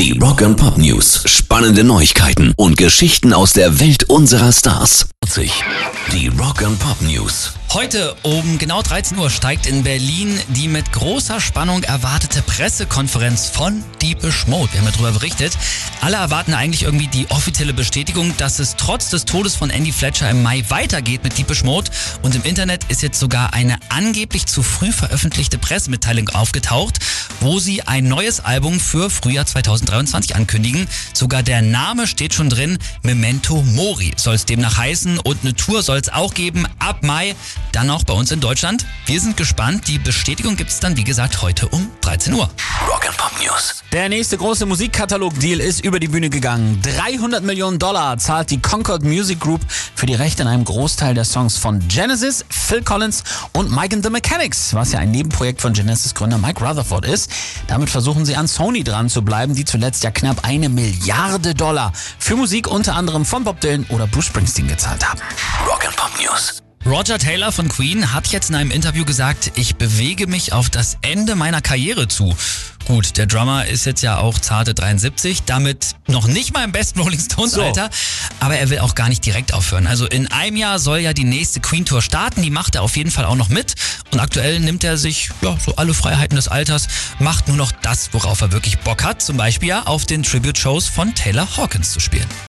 Die Rock and Pop News. Spannende Neuigkeiten und Geschichten aus der Welt unserer Stars. Die Rock and Pop News. Heute um genau 13 Uhr steigt in Berlin die mit großer Spannung erwartete Pressekonferenz von Deepish Mode. Wir haben ja darüber berichtet. Alle erwarten eigentlich irgendwie die offizielle Bestätigung, dass es trotz des Todes von Andy Fletcher im Mai weitergeht mit Deepish Mode. Und im Internet ist jetzt sogar eine angeblich zu früh veröffentlichte Pressemitteilung aufgetaucht, wo sie ein neues Album für Frühjahr 2023 ankündigen. Sogar der Name steht schon drin. Memento Mori soll es demnach heißen und eine Tour soll es auch geben ab Mai. Dann auch bei uns in Deutschland. Wir sind gespannt. Die Bestätigung gibt es dann, wie gesagt, heute um 13 Uhr. Rock and Pop News. Der nächste große Musikkatalog-Deal ist über die Bühne gegangen. 300 Millionen Dollar zahlt die Concord Music Group für die Rechte an einem Großteil der Songs von Genesis, Phil Collins und Mike and the Mechanics, was ja ein Nebenprojekt von Genesis-Gründer Mike Rutherford ist. Damit versuchen sie an Sony dran zu bleiben, die zuletzt ja knapp eine Milliarde Dollar für Musik unter anderem von Bob Dylan oder Bruce Springsteen gezahlt haben. Rock and Pop News. Roger Taylor von Queen hat jetzt in einem Interview gesagt, ich bewege mich auf das Ende meiner Karriere zu. Gut, der Drummer ist jetzt ja auch zarte 73, damit noch nicht mal im besten Rolling Stones So. Alter, aber er will auch gar nicht direkt aufhören. Also in einem Jahr soll ja die nächste Queen Tour starten, die macht er auf jeden Fall auch noch mit und aktuell nimmt er sich ja so alle Freiheiten des Alters, macht nur noch das, worauf er wirklich Bock hat, zum Beispiel ja auf den Tribute Shows von Taylor Hawkins zu spielen.